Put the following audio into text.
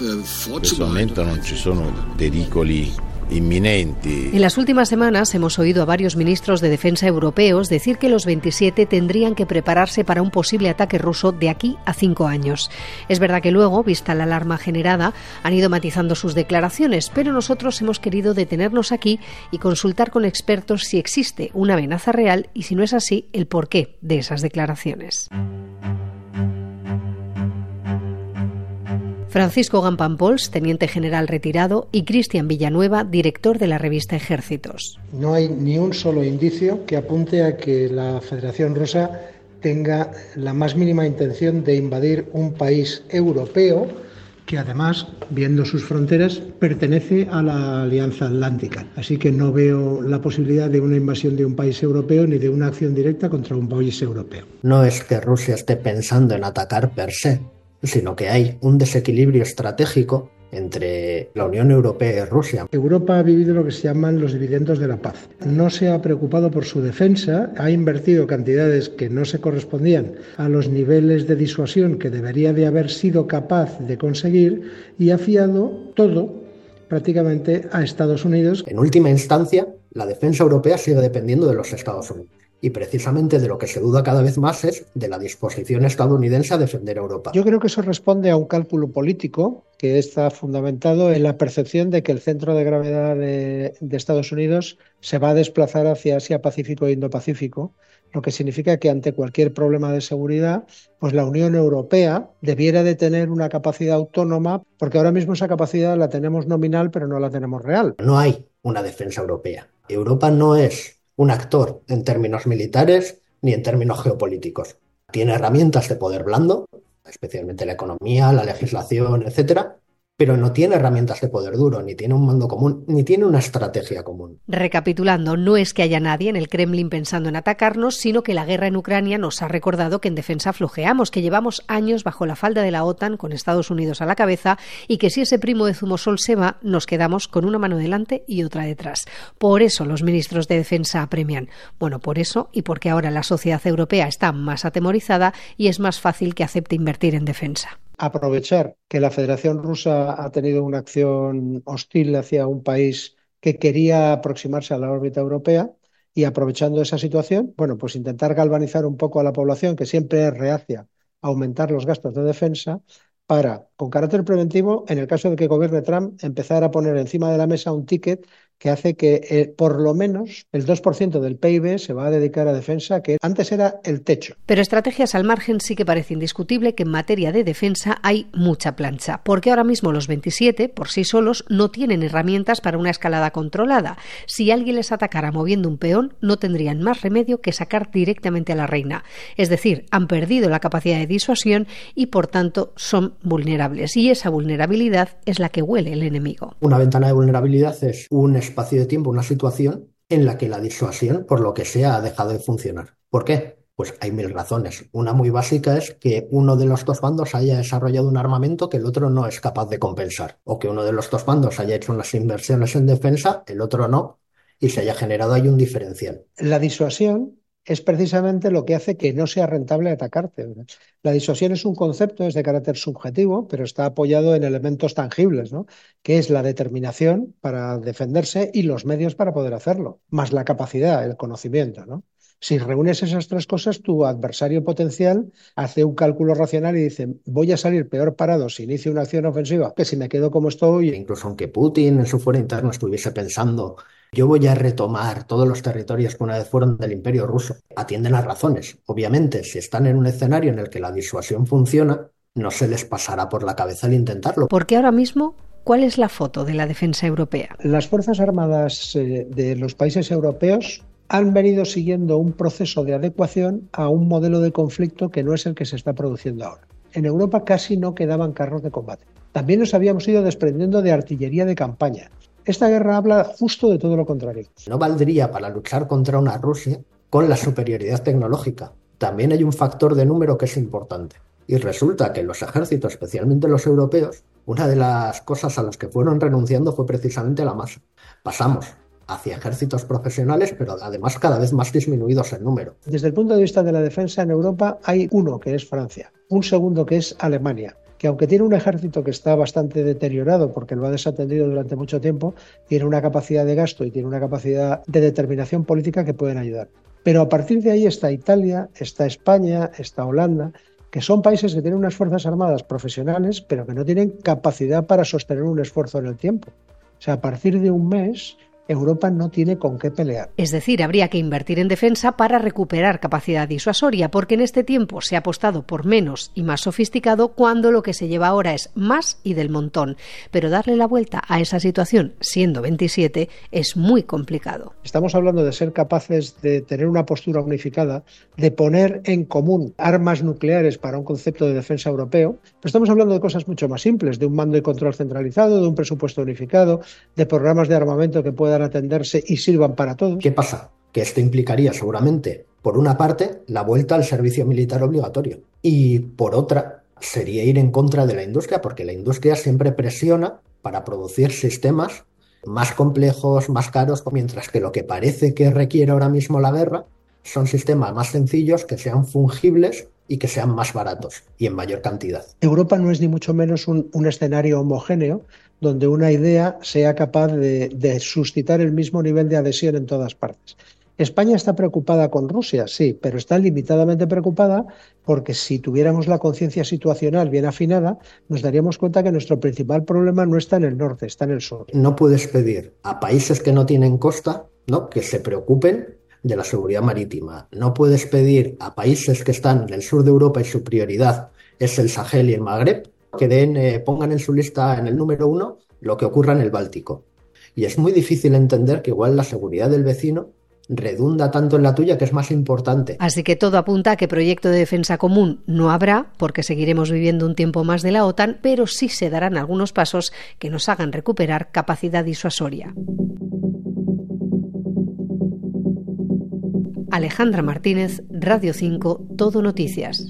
äh, ci sono pericoli. En las últimas semanas hemos oído a varios ministros de defensa europeos decir que los 27 tendrían que prepararse para un posible ataque ruso de aquí a cinco años. Es verdad que luego, vista la alarma generada, han ido matizando sus declaraciones, pero nosotros hemos querido detenernos aquí y consultar con expertos si existe una amenaza real y si no es así, el porqué de esas declaraciones. Francisco Gampampols, teniente general retirado, y Cristian Villanueva, director de la revista Ejércitos. No hay ni un solo indicio que apunte a que la Federación Rusa tenga la más mínima intención de invadir un país europeo que además, viendo sus fronteras, pertenece a la Alianza Atlántica. Así que no veo la posibilidad de una invasión de un país europeo ni de una acción directa contra un país europeo. No es que Rusia esté pensando en atacar per se, sino que hay un desequilibrio estratégico entre la Unión Europea y Rusia. Europa ha vivido lo que se llaman los dividendos de la paz. No se ha preocupado por su defensa, ha invertido cantidades que no se correspondían a los niveles de disuasión que debería de haber sido capaz de conseguir y ha fiado todo prácticamente a Estados Unidos. En última instancia, la defensa europea sigue dependiendo de los Estados Unidos. Y precisamente de lo que se duda cada vez más es de la disposición estadounidense a defender a Europa. Yo creo que eso responde a un cálculo político que está fundamentado en la percepción de que el centro de gravedad de, de Estados Unidos se va a desplazar hacia Asia Pacífico e Indo-Pacífico, lo que significa que ante cualquier problema de seguridad, pues la Unión Europea debiera de tener una capacidad autónoma, porque ahora mismo esa capacidad la tenemos nominal, pero no la tenemos real. No hay una defensa europea. Europa no es un actor en términos militares ni en términos geopolíticos. Tiene herramientas de poder blando, especialmente la economía, la legislación, etcétera, pero no tiene herramientas de poder duro, ni tiene un mando común, ni tiene una estrategia común. Recapitulando, no es que haya nadie en el Kremlin pensando en atacarnos, sino que la guerra en Ucrania nos ha recordado que en defensa flojeamos, que llevamos años bajo la falda de la OTAN con Estados Unidos a la cabeza y que si ese primo de Zumosol se va, nos quedamos con una mano delante y otra detrás. Por eso los ministros de defensa apremian. Bueno, por eso y porque ahora la sociedad europea está más atemorizada y es más fácil que acepte invertir en defensa aprovechar que la Federación Rusa ha tenido una acción hostil hacia un país que quería aproximarse a la órbita europea y aprovechando esa situación, bueno, pues intentar galvanizar un poco a la población que siempre es reacia a aumentar los gastos de defensa para, con carácter preventivo, en el caso de que gobierne Trump, empezar a poner encima de la mesa un ticket que hace que eh, por lo menos el 2% del PIB se va a dedicar a defensa, que antes era el techo. Pero estrategias al margen sí que parece indiscutible que en materia de defensa hay mucha plancha, porque ahora mismo los 27 por sí solos no tienen herramientas para una escalada controlada. Si alguien les atacara moviendo un peón, no tendrían más remedio que sacar directamente a la reina. Es decir, han perdido la capacidad de disuasión y por tanto son vulnerables. Y esa vulnerabilidad es la que huele el enemigo. Una ventana de vulnerabilidad es un espacio de tiempo, una situación en la que la disuasión, por lo que sea, ha dejado de funcionar. ¿Por qué? Pues hay mil razones. Una muy básica es que uno de los dos bandos haya desarrollado un armamento que el otro no es capaz de compensar, o que uno de los dos bandos haya hecho unas inversiones en defensa, el otro no, y se haya generado ahí un diferencial. La disuasión es precisamente lo que hace que no sea rentable atacarte. La disuasión es un concepto, es de carácter subjetivo, pero está apoyado en elementos tangibles, ¿no? que es la determinación para defenderse y los medios para poder hacerlo, más la capacidad, el conocimiento. ¿no? Si reúnes esas tres cosas, tu adversario potencial hace un cálculo racional y dice, voy a salir peor parado si inicio una acción ofensiva que si me quedo como estoy. Incluso aunque Putin en su fuero interno estuviese pensando yo voy a retomar todos los territorios que una vez fueron del imperio ruso. Atienden las razones. Obviamente, si están en un escenario en el que la disuasión funciona, no se les pasará por la cabeza el intentarlo. Porque ahora mismo, ¿cuál es la foto de la defensa europea? Las Fuerzas Armadas eh, de los países europeos han venido siguiendo un proceso de adecuación a un modelo de conflicto que no es el que se está produciendo ahora. En Europa casi no quedaban carros de combate. También nos habíamos ido desprendiendo de artillería de campaña. Esta guerra habla justo de todo lo contrario. No valdría para luchar contra una Rusia con la superioridad tecnológica. También hay un factor de número que es importante. Y resulta que los ejércitos, especialmente los europeos, una de las cosas a las que fueron renunciando fue precisamente la masa. Pasamos hacia ejércitos profesionales, pero además cada vez más disminuidos en número. Desde el punto de vista de la defensa en Europa hay uno que es Francia, un segundo que es Alemania que aunque tiene un ejército que está bastante deteriorado porque lo ha desatendido durante mucho tiempo, tiene una capacidad de gasto y tiene una capacidad de determinación política que pueden ayudar. Pero a partir de ahí está Italia, está España, está Holanda, que son países que tienen unas fuerzas armadas profesionales, pero que no tienen capacidad para sostener un esfuerzo en el tiempo. O sea, a partir de un mes Europa no tiene con qué pelear. Es decir, habría que invertir en defensa para recuperar capacidad disuasoria, porque en este tiempo se ha apostado por menos y más sofisticado cuando lo que se lleva ahora es más y del montón. Pero darle la vuelta a esa situación, siendo 27, es muy complicado. Estamos hablando de ser capaces de tener una postura unificada, de poner en común armas nucleares para un concepto de defensa europeo, pero estamos hablando de cosas mucho más simples, de un mando y control centralizado, de un presupuesto unificado, de programas de armamento que puedan atenderse y sirvan para todos. ¿Qué pasa? Que esto implicaría seguramente, por una parte, la vuelta al servicio militar obligatorio y por otra, sería ir en contra de la industria, porque la industria siempre presiona para producir sistemas más complejos, más caros, mientras que lo que parece que requiere ahora mismo la guerra son sistemas más sencillos que sean fungibles y que sean más baratos y en mayor cantidad. Europa no es ni mucho menos un, un escenario homogéneo donde una idea sea capaz de, suscitar el mismo nivel de adhesión en todas partes. España está preocupada con Rusia, sí, pero está limitadamente preocupada porque si tuviéramos la conciencia situacional bien afinada, nos daríamos cuenta que nuestro principal problema no está en el norte, está en el sur. No puedes pedir a países que no tienen costa ¿no? que se preocupen de la seguridad marítima. No puedes pedir a países que están en el sur de Europa y su prioridad es el Sahel y el Magreb que den, eh, pongan en su lista en el número uno lo que ocurra en el Báltico. Y es muy difícil entender que igual la seguridad del vecino redunda tanto en la tuya que es más importante. Así que todo apunta a que proyecto de defensa común no habrá, porque seguiremos viviendo un tiempo más de la OTAN, pero sí se darán algunos pasos que nos hagan recuperar capacidad disuasoria. Alejandra Martínez, Radio 5, Todo Noticias.